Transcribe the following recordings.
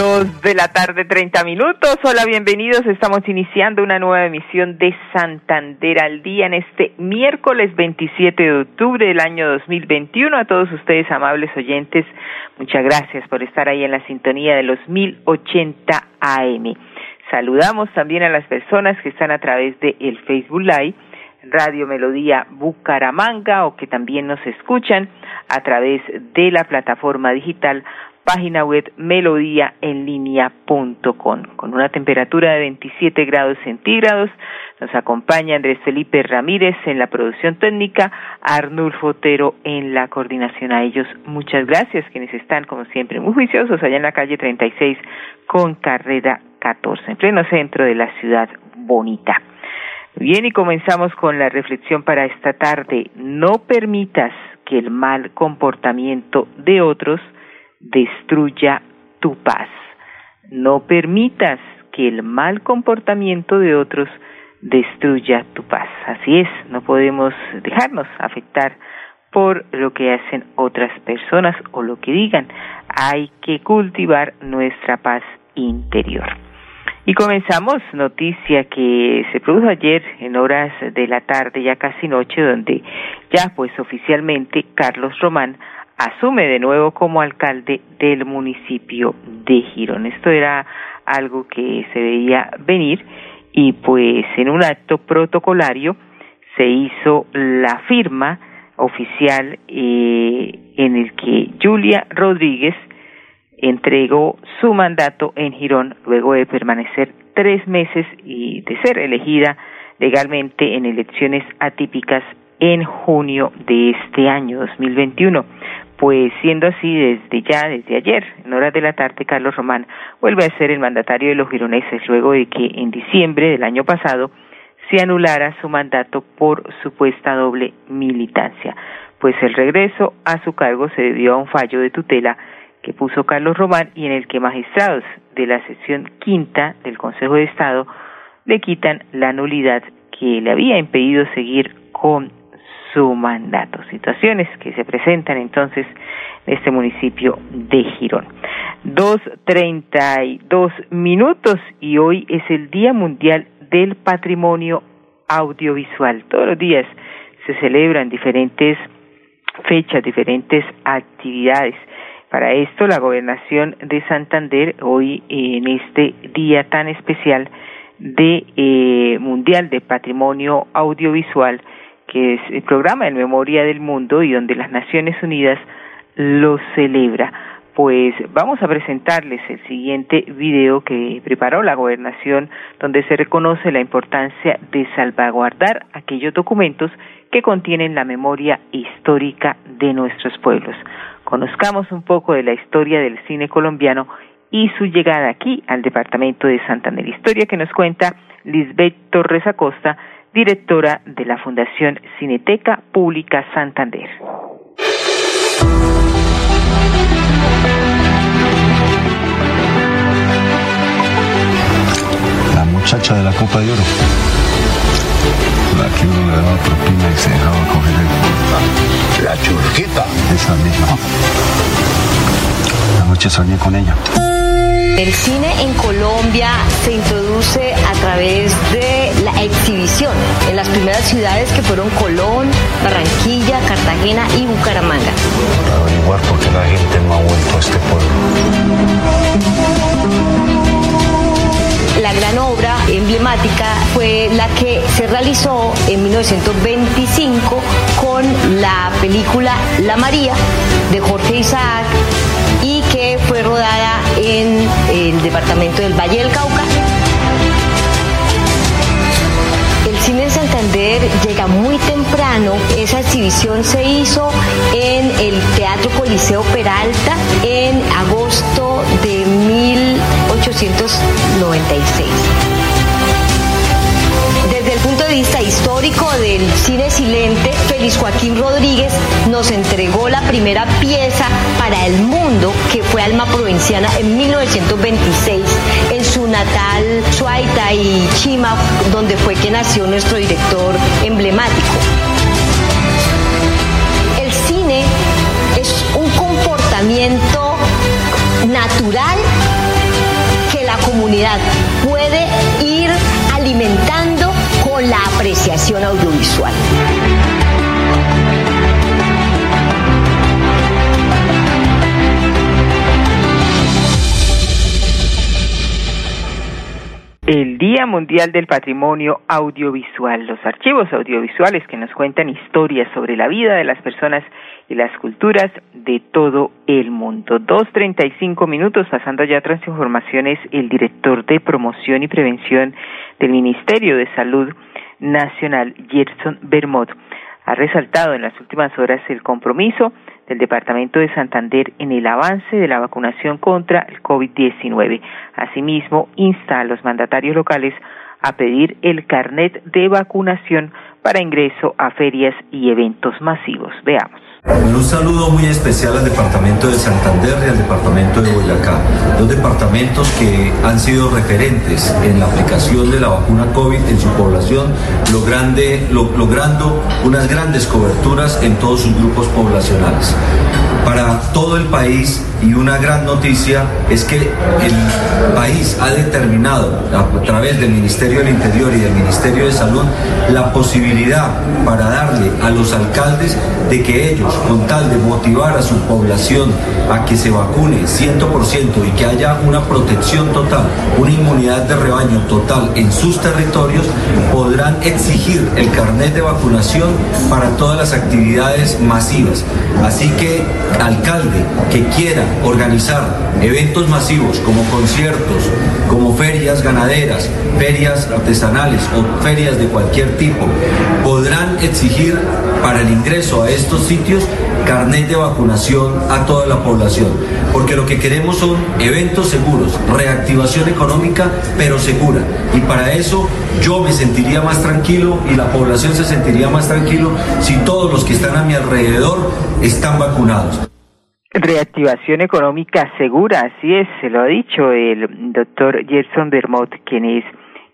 Dos de la tarde, treinta minutos. Hola, bienvenidos. Estamos iniciando una nueva emisión de Santander al Día en este miércoles 27 de octubre del año 2021. A todos ustedes, amables oyentes, muchas gracias por estar ahí en la sintonía de los 1080 AM. Saludamos también a las personas que están a través de el Facebook Live, Radio Melodía Bucaramanga, o que también nos escuchan a través de la plataforma digital página web melodíaenlínea.com. Con una temperatura de 27 grados centígrados, nos acompaña Andrés Felipe Ramírez en la producción técnica, Arnulfo Otero en la coordinación. A ellos muchas gracias, quienes están como siempre muy juiciosos allá en la calle 36 con carrera 14, en pleno centro de la ciudad bonita. Bien, y comenzamos con la reflexión para esta tarde. No permitas que el mal comportamiento de otros destruya tu paz. No permitas que el mal comportamiento de otros destruya tu paz. Así es, no podemos dejarnos afectar por lo que hacen otras personas o lo que digan. Hay que cultivar nuestra paz interior. Y comenzamos noticia que se produjo ayer en horas de la tarde, ya casi noche, donde ya pues oficialmente Carlos Román asume de nuevo como alcalde del municipio de Girón. Esto era algo que se veía venir y pues en un acto protocolario se hizo la firma oficial eh, en el que Julia Rodríguez entregó su mandato en Girón luego de permanecer tres meses y de ser elegida legalmente en elecciones atípicas en junio de este año 2021. Pues siendo así, desde ya, desde ayer, en horas de la tarde, Carlos Román vuelve a ser el mandatario de los gironeses luego de que en diciembre del año pasado se anulara su mandato por supuesta doble militancia. Pues el regreso a su cargo se debió a un fallo de tutela que puso Carlos Román y en el que magistrados de la sección quinta del Consejo de Estado le quitan la nulidad que le había impedido seguir con su mandato. Situaciones que se presentan entonces en este municipio de Girón. Dos treinta y dos minutos y hoy es el Día Mundial del Patrimonio Audiovisual. Todos los días se celebran diferentes fechas, diferentes actividades. Para esto, la gobernación de Santander, hoy en este día tan especial de eh, Mundial de Patrimonio Audiovisual, que es el programa en memoria del mundo y donde las Naciones Unidas lo celebra. Pues vamos a presentarles el siguiente video que preparó la gobernación donde se reconoce la importancia de salvaguardar aquellos documentos que contienen la memoria histórica de nuestros pueblos. Conozcamos un poco de la historia del cine colombiano y su llegada aquí al departamento de Santander. Historia que nos cuenta Lisbeth Torres Acosta, directora de la Fundación Cineteca Pública Santander. La muchacha de la Copa de Oro. La que uno le daba propina y se dejaba coger el... La churquita. Esa misma. Anoche soñé con ella. El cine en Colombia se introduce a través de la exhibición en las primeras ciudades que fueron Colón, Barranquilla, Cartagena y Bucaramanga. Para averiguar por qué la gente no ha vuelto a este pueblo. La gran obra emblemática fue la que se realizó en 1925 con la película La María de Jorge Isaac y rodada en el departamento del Valle del Cauca. El cine en Santander llega muy temprano. Esa exhibición se hizo en el Teatro Coliseo Peralta en agosto de 1800 histórico del cine silente, Félix Joaquín Rodríguez nos entregó la primera pieza para el mundo, que fue Alma Provinciana en 1926, en su natal Suaita y Chima, donde fue que nació nuestro director emblemático. El cine es un comportamiento natural que la comunidad puede ir alimentando la apreciación audiovisual. El Día Mundial del Patrimonio Audiovisual, los archivos audiovisuales que nos cuentan historias sobre la vida de las personas y las culturas de todo el mundo. Dos treinta y cinco minutos, pasando ya otras informaciones, el director de promoción y prevención del Ministerio de Salud Nacional, Gerson Bermot, ha resaltado en las últimas horas el compromiso del Departamento de Santander en el avance de la vacunación contra el COVID-19. Asimismo, insta a los mandatarios locales a pedir el carnet de vacunación para ingreso a ferias y eventos masivos. Veamos. Un saludo muy especial al departamento de Santander y al departamento de Boyacá, dos departamentos que han sido referentes en la aplicación de la vacuna COVID en su población, logrando unas grandes coberturas en todos sus grupos poblacionales para todo el país y una gran noticia es que el país ha determinado a través del Ministerio del Interior y del Ministerio de Salud la posibilidad para darle a los alcaldes de que ellos, con tal de motivar a su población a que se vacune 100% y que haya una protección total, una inmunidad de rebaño total en sus territorios, podrán exigir el carnet de vacunación para todas las actividades masivas. Así que alcalde que quiera organizar eventos masivos como conciertos, como ferias ganaderas, ferias artesanales o ferias de cualquier tipo, podrán exigir para el ingreso a estos sitios carnet de vacunación a toda la población, porque lo que queremos son eventos seguros, reactivación económica, pero segura. Y para eso yo me sentiría más tranquilo y la población se sentiría más tranquilo si todos los que están a mi alrededor están vacunados. Reactivación económica segura, así es, se lo ha dicho el doctor Gerson Bermot, quien es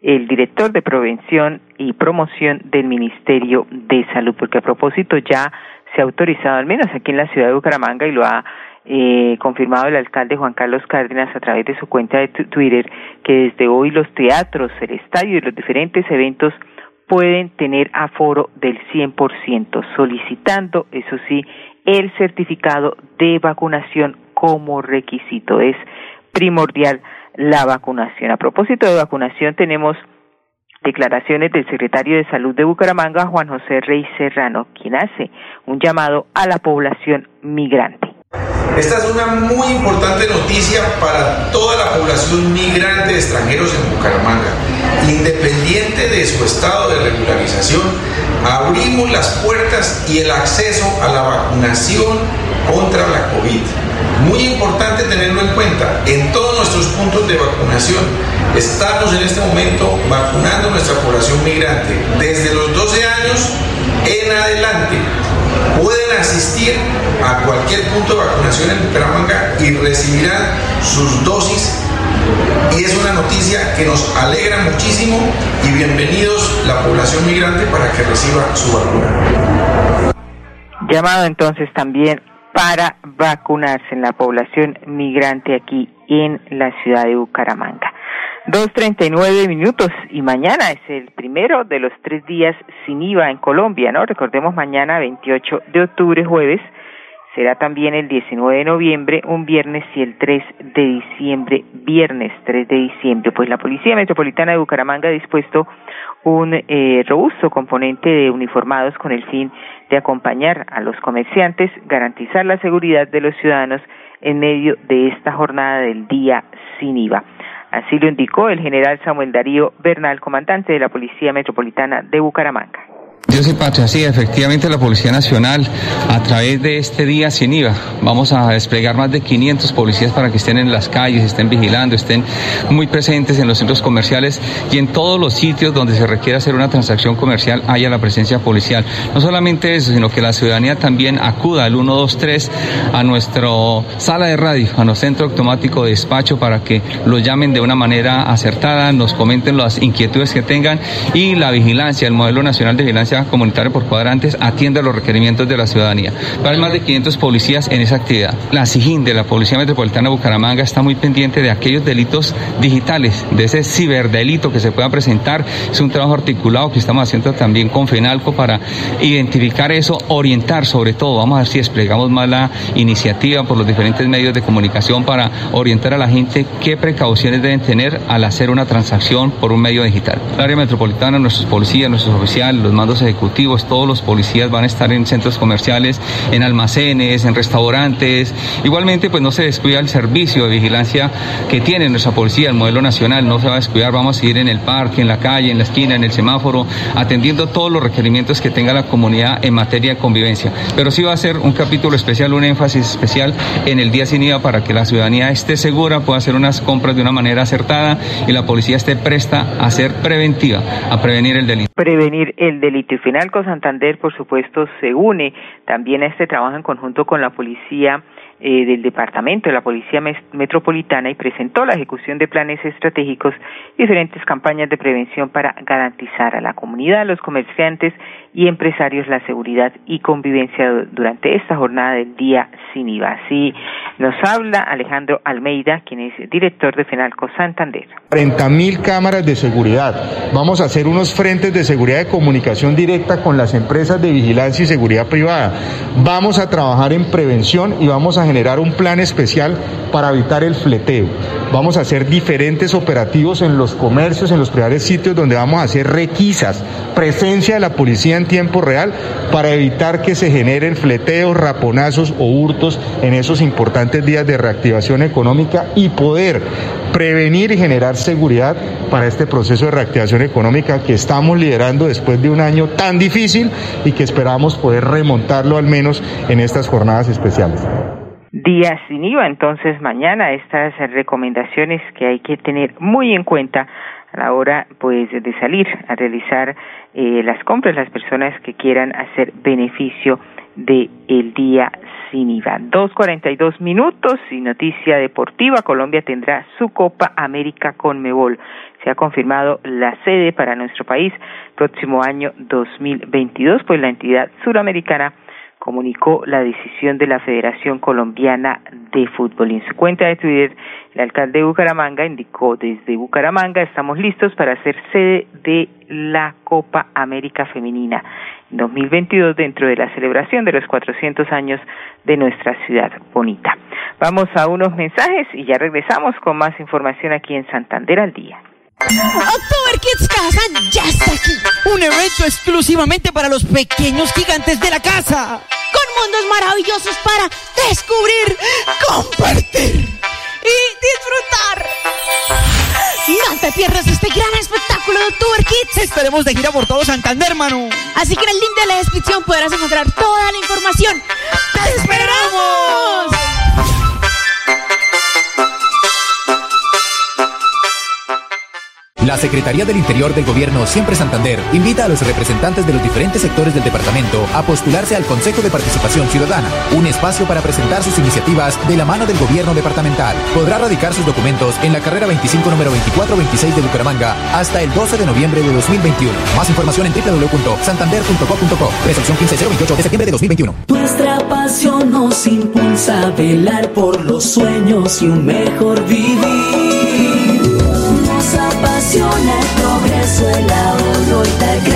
el director de prevención y promoción del Ministerio de Salud, porque a propósito ya se ha autorizado, al menos aquí en la ciudad de Bucaramanga, y lo ha eh, confirmado el alcalde Juan Carlos Cárdenas a través de su cuenta de Twitter, que desde hoy los teatros, el estadio y los diferentes eventos pueden tener aforo del 100%, solicitando, eso sí, el certificado de vacunación como requisito. Es primordial la vacunación. A propósito de vacunación, tenemos declaraciones del secretario de Salud de Bucaramanga, Juan José Rey Serrano, quien hace un llamado a la población migrante. Esta es una muy importante noticia para toda la población migrante de extranjeros en Bucaramanga. Independiente de su estado de regularización, abrimos las puertas y el acceso a la vacunación contra la COVID. Muy importante tenerlo en cuenta. En todos nuestros puntos de vacunación estamos en este momento vacunando nuestra población migrante desde los 12 años en adelante pueden asistir a cualquier punto de vacunación en Bucaramanga y recibirán sus dosis. Y es una noticia que nos alegra muchísimo y bienvenidos la población migrante para que reciba su vacuna. Llamado entonces también para vacunarse en la población migrante aquí en la ciudad de Bucaramanga. Dos treinta y nueve minutos y mañana es el primero de los tres días sin IVA en Colombia, ¿no? Recordemos mañana 28 de octubre, jueves, será también el 19 de noviembre, un viernes y el 3 de diciembre, viernes 3 de diciembre. Pues la Policía Metropolitana de Bucaramanga ha dispuesto un eh, robusto componente de uniformados con el fin de acompañar a los comerciantes, garantizar la seguridad de los ciudadanos en medio de esta jornada del día sin IVA. Así lo indicó el general Samuel Darío Bernal, comandante de la Policía Metropolitana de Bucaramanga. Dios y patria, sí, efectivamente la Policía Nacional, a través de este día sin IVA, vamos a desplegar más de 500 policías para que estén en las calles, estén vigilando, estén muy presentes en los centros comerciales y en todos los sitios donde se requiera hacer una transacción comercial haya la presencia policial. No solamente eso, sino que la ciudadanía también acuda al 123 a nuestra sala de radio, a nuestro centro automático de despacho para que lo llamen de una manera acertada, nos comenten las inquietudes que tengan y la vigilancia, el modelo nacional de vigilancia comunitaria por cuadrantes atiende a los requerimientos de la ciudadanía. Hay más de 500 policías en esa actividad. La SIGIN de la Policía Metropolitana de Bucaramanga está muy pendiente de aquellos delitos digitales, de ese ciberdelito que se pueda presentar. Es un trabajo articulado que estamos haciendo también con FENALCO para identificar eso, orientar sobre todo. Vamos a ver si desplegamos más la iniciativa por los diferentes medios de comunicación para orientar a la gente qué precauciones deben tener al hacer una transacción por un medio digital. La área metropolitana, nuestros policías, nuestros oficiales, los mandos ejecutivos, todos los policías van a estar en centros comerciales, en almacenes, en restaurantes. Igualmente, pues no se descuida el servicio de vigilancia que tiene nuestra policía, el modelo nacional, no se va a descuidar, vamos a ir en el parque, en la calle, en la esquina, en el semáforo, atendiendo todos los requerimientos que tenga la comunidad en materia de convivencia. Pero sí va a ser un capítulo especial, un énfasis especial en el día sin IVA para que la ciudadanía esté segura, pueda hacer unas compras de una manera acertada y la policía esté presta a ser preventiva, a prevenir el delito. Prevenir el delito. Y Finalco Santander, por supuesto, se une también a este trabajo en conjunto con la policía eh, del Departamento de la Policía Metropolitana y presentó la ejecución de planes estratégicos y diferentes campañas de prevención para garantizar a la comunidad, los comerciantes y empresarios la seguridad y convivencia durante esta jornada del Día Sin IVA. Así nos habla Alejandro Almeida, quien es director de Fenalco Santander. 30 mil cámaras de seguridad. Vamos a hacer unos frentes de seguridad de comunicación directa con las empresas de vigilancia y seguridad privada. Vamos a trabajar en prevención y vamos a generar un plan especial para evitar el fleteo. Vamos a hacer diferentes operativos en los comercios, en los privados sitios donde vamos a hacer requisas, presencia de la policía en tiempo real para evitar que se generen fleteos, raponazos o hurtos en esos importantes días de reactivación económica y poder prevenir y generar seguridad para este proceso de reactivación económica que estamos liderando después de un año tan difícil y que esperamos poder remontarlo al menos en estas jornadas especiales día sin IVA. Entonces, mañana estas recomendaciones que hay que tener muy en cuenta la hora pues de salir a realizar eh, las compras las personas que quieran hacer beneficio de el día sin IVA. Dos cuarenta y dos minutos y noticia deportiva. Colombia tendrá su Copa América con Mebol. Se ha confirmado la sede para nuestro país próximo año 2022, pues la entidad suramericana comunicó la decisión de la Federación Colombiana de Fútbol. En su cuenta de Twitter, el alcalde de Bucaramanga indicó desde Bucaramanga estamos listos para ser sede de la Copa América Femenina en 2022 dentro de la celebración de los 400 años de nuestra ciudad bonita. Vamos a unos mensajes y ya regresamos con más información aquí en Santander al día. October Kids Casa ya está aquí. Un evento exclusivamente para los pequeños gigantes de la casa. Con mundos maravillosos para descubrir, compartir y disfrutar. No te pierdas este gran espectáculo de October Kids. Estaremos de gira por todo Santander, hermano. Así que en el link de la descripción podrás encontrar toda la información. ¡Te esperamos! La Secretaría del Interior del Gobierno Siempre Santander invita a los representantes de los diferentes sectores del departamento a postularse al Consejo de Participación Ciudadana, un espacio para presentar sus iniciativas de la mano del gobierno departamental. Podrá radicar sus documentos en la carrera 25 número 2426 de Bucaramanga hasta el 12 de noviembre de 2021. Más información en www.santander.co.co. Resolución 15028 de septiembre de 2021. Nuestra pasión nos impulsa a velar por los sueños y un mejor vivir apasiona el progreso, el ahorro y dar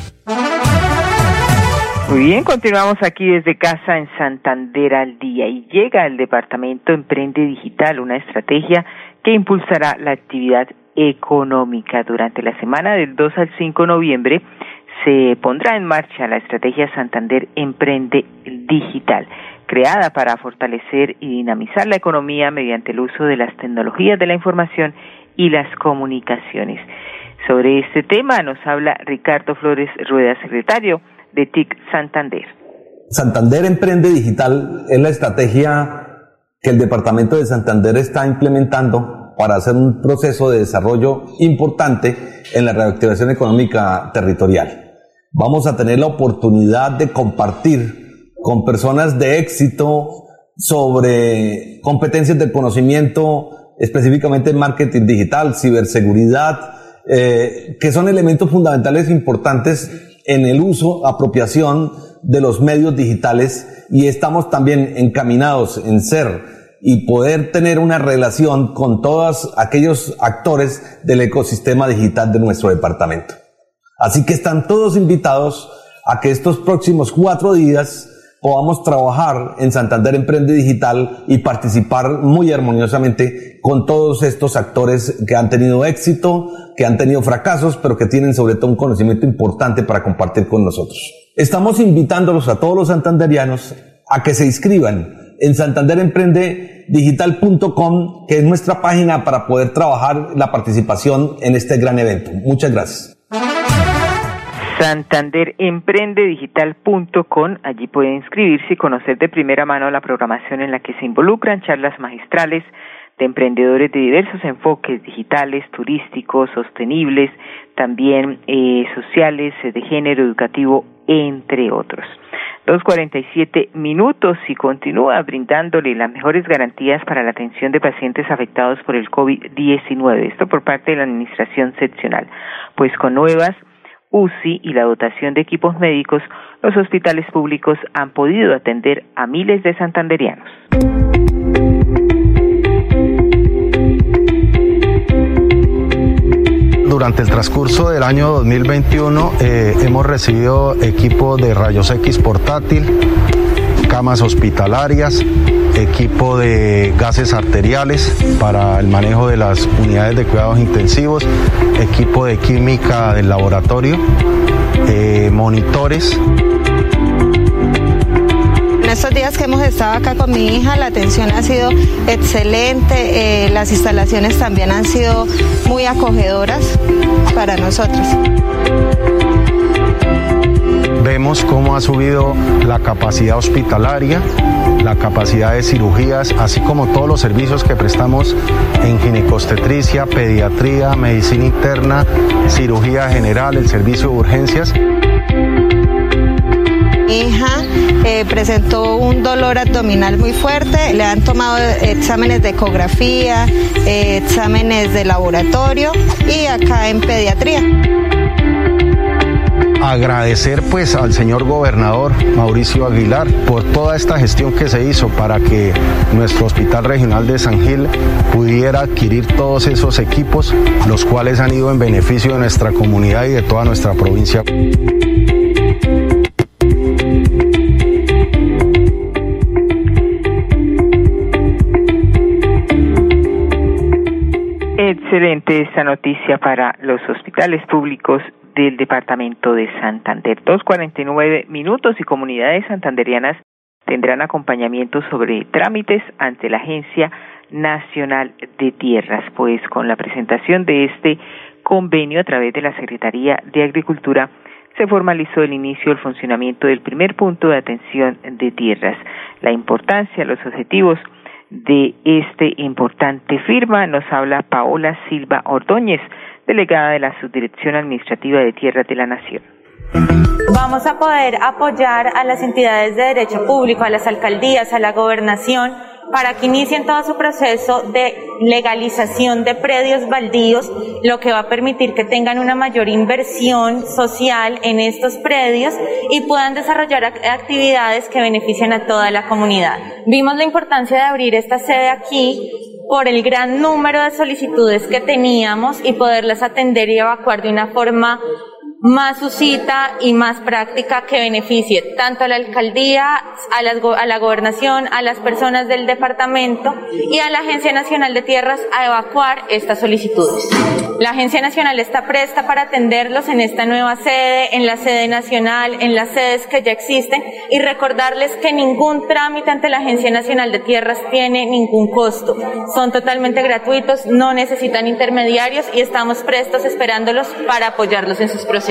Muy bien, continuamos aquí desde casa en Santander al día y llega el departamento Emprende Digital, una estrategia que impulsará la actividad económica. Durante la semana del 2 al 5 de noviembre se pondrá en marcha la estrategia Santander Emprende Digital, creada para fortalecer y dinamizar la economía mediante el uso de las tecnologías de la información y las comunicaciones. Sobre este tema nos habla Ricardo Flores Rueda, secretario de TIC Santander. Santander Emprende Digital es la estrategia que el Departamento de Santander está implementando para hacer un proceso de desarrollo importante en la reactivación económica territorial. Vamos a tener la oportunidad de compartir con personas de éxito sobre competencias de conocimiento, específicamente en marketing digital, ciberseguridad, eh, que son elementos fundamentales importantes en el uso, apropiación de los medios digitales y estamos también encaminados en ser y poder tener una relación con todos aquellos actores del ecosistema digital de nuestro departamento. Así que están todos invitados a que estos próximos cuatro días podamos trabajar en Santander Emprende Digital y participar muy armoniosamente con todos estos actores que han tenido éxito, que han tenido fracasos, pero que tienen sobre todo un conocimiento importante para compartir con nosotros. Estamos invitándolos a todos los santanderianos a que se inscriban en santanderemprendedigital.com, que es nuestra página para poder trabajar la participación en este gran evento. Muchas gracias santanderemprendedigital.com. Allí puede inscribirse y conocer de primera mano la programación en la que se involucran charlas magistrales de emprendedores de diversos enfoques digitales, turísticos, sostenibles, también eh, sociales, eh, de género educativo, entre otros. Dos cuarenta y siete minutos y continúa brindándole las mejores garantías para la atención de pacientes afectados por el COVID-19. Esto por parte de la Administración Seccional. Pues con nuevas UCI y la dotación de equipos médicos, los hospitales públicos han podido atender a miles de santanderianos. Durante el transcurso del año 2021 eh, hemos recibido equipo de rayos X portátil, camas hospitalarias, equipo de gases arteriales para el manejo de las unidades de cuidados intensivos, equipo de química del laboratorio, eh, monitores. En estos días que hemos estado acá con mi hija, la atención ha sido excelente, eh, las instalaciones también han sido muy acogedoras para nosotros vemos cómo ha subido la capacidad hospitalaria, la capacidad de cirugías, así como todos los servicios que prestamos en ginecostetricia, pediatría, medicina interna, cirugía general, el servicio de urgencias. Mi hija eh, presentó un dolor abdominal muy fuerte, le han tomado exámenes de ecografía, eh, exámenes de laboratorio y acá en pediatría agradecer pues al señor gobernador Mauricio Aguilar por toda esta gestión que se hizo para que nuestro Hospital Regional de San Gil pudiera adquirir todos esos equipos, los cuales han ido en beneficio de nuestra comunidad y de toda nuestra provincia. Excelente esta noticia para los hospitales públicos del departamento de Santander. Dos cuarenta y nueve minutos y comunidades santanderianas tendrán acompañamiento sobre trámites ante la Agencia Nacional de Tierras, pues con la presentación de este convenio a través de la Secretaría de Agricultura se formalizó el inicio del funcionamiento del primer punto de atención de tierras. La importancia, los objetivos de este importante firma nos habla Paola Silva Ordóñez, delegada de la Subdirección Administrativa de Tierras de la Nación. Vamos a poder apoyar a las entidades de derecho público, a las alcaldías, a la gobernación, para que inicien todo su proceso de legalización de predios baldíos, lo que va a permitir que tengan una mayor inversión social en estos predios y puedan desarrollar actividades que beneficien a toda la comunidad. Vimos la importancia de abrir esta sede aquí por el gran número de solicitudes que teníamos y poderlas atender y evacuar de una forma más suscita y más práctica que beneficie tanto a la alcaldía, a, las, a la gobernación, a las personas del departamento y a la Agencia Nacional de Tierras a evacuar estas solicitudes. La Agencia Nacional está presta para atenderlos en esta nueva sede, en la sede nacional, en las sedes que ya existen y recordarles que ningún trámite ante la Agencia Nacional de Tierras tiene ningún costo. Son totalmente gratuitos, no necesitan intermediarios y estamos prestos esperándolos para apoyarlos en sus procesos.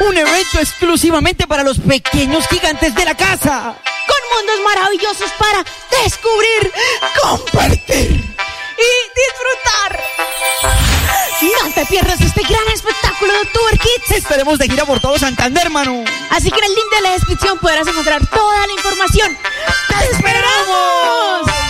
Un evento exclusivamente para los pequeños gigantes de la casa. Con mundos maravillosos para descubrir, compartir y disfrutar. No te pierdas este gran espectáculo de Tour Kids. Estaremos de gira por todo Santander, hermano. Así que en el link de la descripción podrás encontrar toda la información. ¡Te esperamos!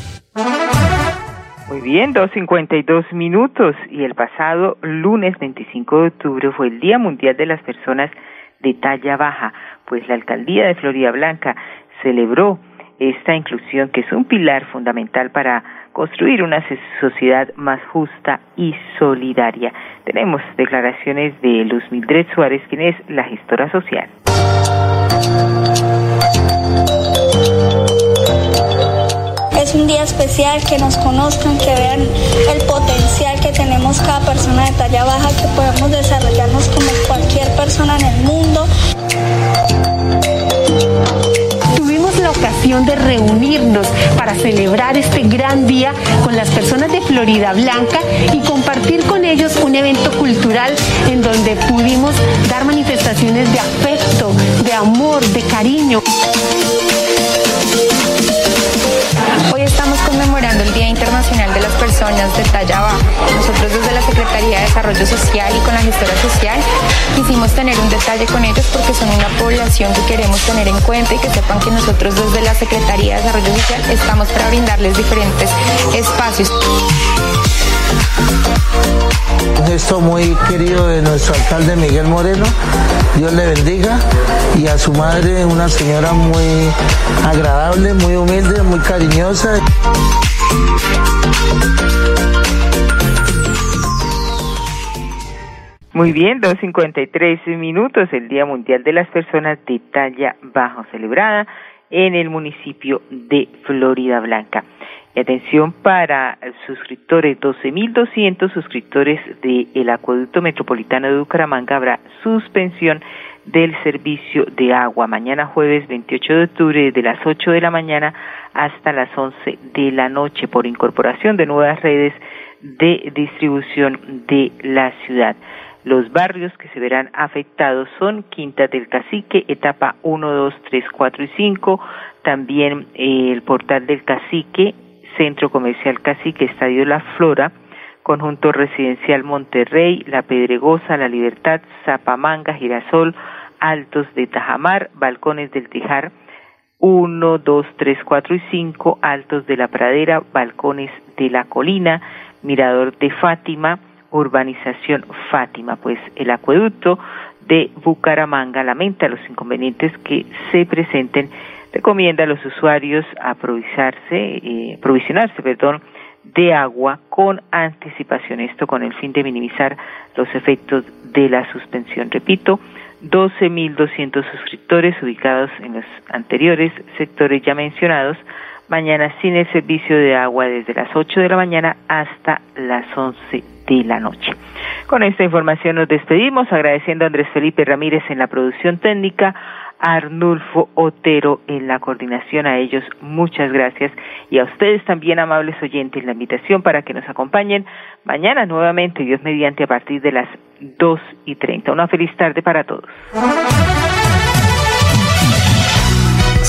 Muy bien, 2.52 minutos y el pasado lunes 25 de octubre fue el Día Mundial de las Personas de Talla Baja, pues la Alcaldía de Florida Blanca celebró esta inclusión que es un pilar fundamental para construir una sociedad más justa y solidaria. Tenemos declaraciones de Luz Mildred Suárez, quien es la gestora social. Es un día especial que nos conozcan, que vean el potencial que tenemos cada persona de talla baja, que podemos desarrollarnos como cualquier persona en el mundo. Tuvimos la ocasión de reunirnos para celebrar este gran día con las personas de Florida Blanca y compartir con ellos un evento cultural en donde pudimos dar manifestaciones de afecto, de amor, de cariño. Internacional de las Personas de Talla Baja. Nosotros desde la Secretaría de Desarrollo Social y con la gestora social quisimos tener un detalle con ellos porque son una población que queremos tener en cuenta y que sepan que nosotros desde la Secretaría de Desarrollo Social estamos para brindarles diferentes espacios. Un gesto muy querido de nuestro alcalde Miguel Moreno, Dios le bendiga, y a su madre, una señora muy agradable, muy humilde, muy cariñosa. Muy bien, 2.53 minutos, el Día Mundial de las Personas de Talla Bajo, celebrada en el municipio de Florida Blanca. Atención para suscriptores, 12.200 suscriptores del Acueducto Metropolitano de Bucaramanga habrá suspensión del servicio de agua. Mañana jueves 28 de octubre de las 8 de la mañana hasta las 11 de la noche por incorporación de nuevas redes de distribución de la ciudad. Los barrios que se verán afectados son Quinta del Cacique, etapa 1, 2, 3, 4 y 5, también eh, el portal del Cacique, Centro Comercial Cacique, Estadio La Flora, Conjunto Residencial Monterrey, La Pedregosa, La Libertad, Zapamanga, Girasol, Altos de Tajamar, Balcones del Tijar, 1, 2, 3, 4 y 5, Altos de la Pradera, Balcones de la Colina, Mirador de Fátima, Urbanización Fátima, pues el acueducto de Bucaramanga lamenta los inconvenientes que se presenten, recomienda a los usuarios aprovisionarse, eh, provisionarse, perdón, de agua con anticipación, esto con el fin de minimizar los efectos de la suspensión. Repito, 12.200 suscriptores ubicados en los anteriores sectores ya mencionados, mañana sin el servicio de agua desde las 8 de la mañana hasta las 11 de la noche. Con esta información nos despedimos agradeciendo a Andrés Felipe Ramírez en la producción técnica, Arnulfo Otero en la coordinación. A ellos muchas gracias y a ustedes también, amables oyentes, la invitación para que nos acompañen mañana nuevamente, Dios mediante, a partir de las dos y treinta. Una feliz tarde para todos.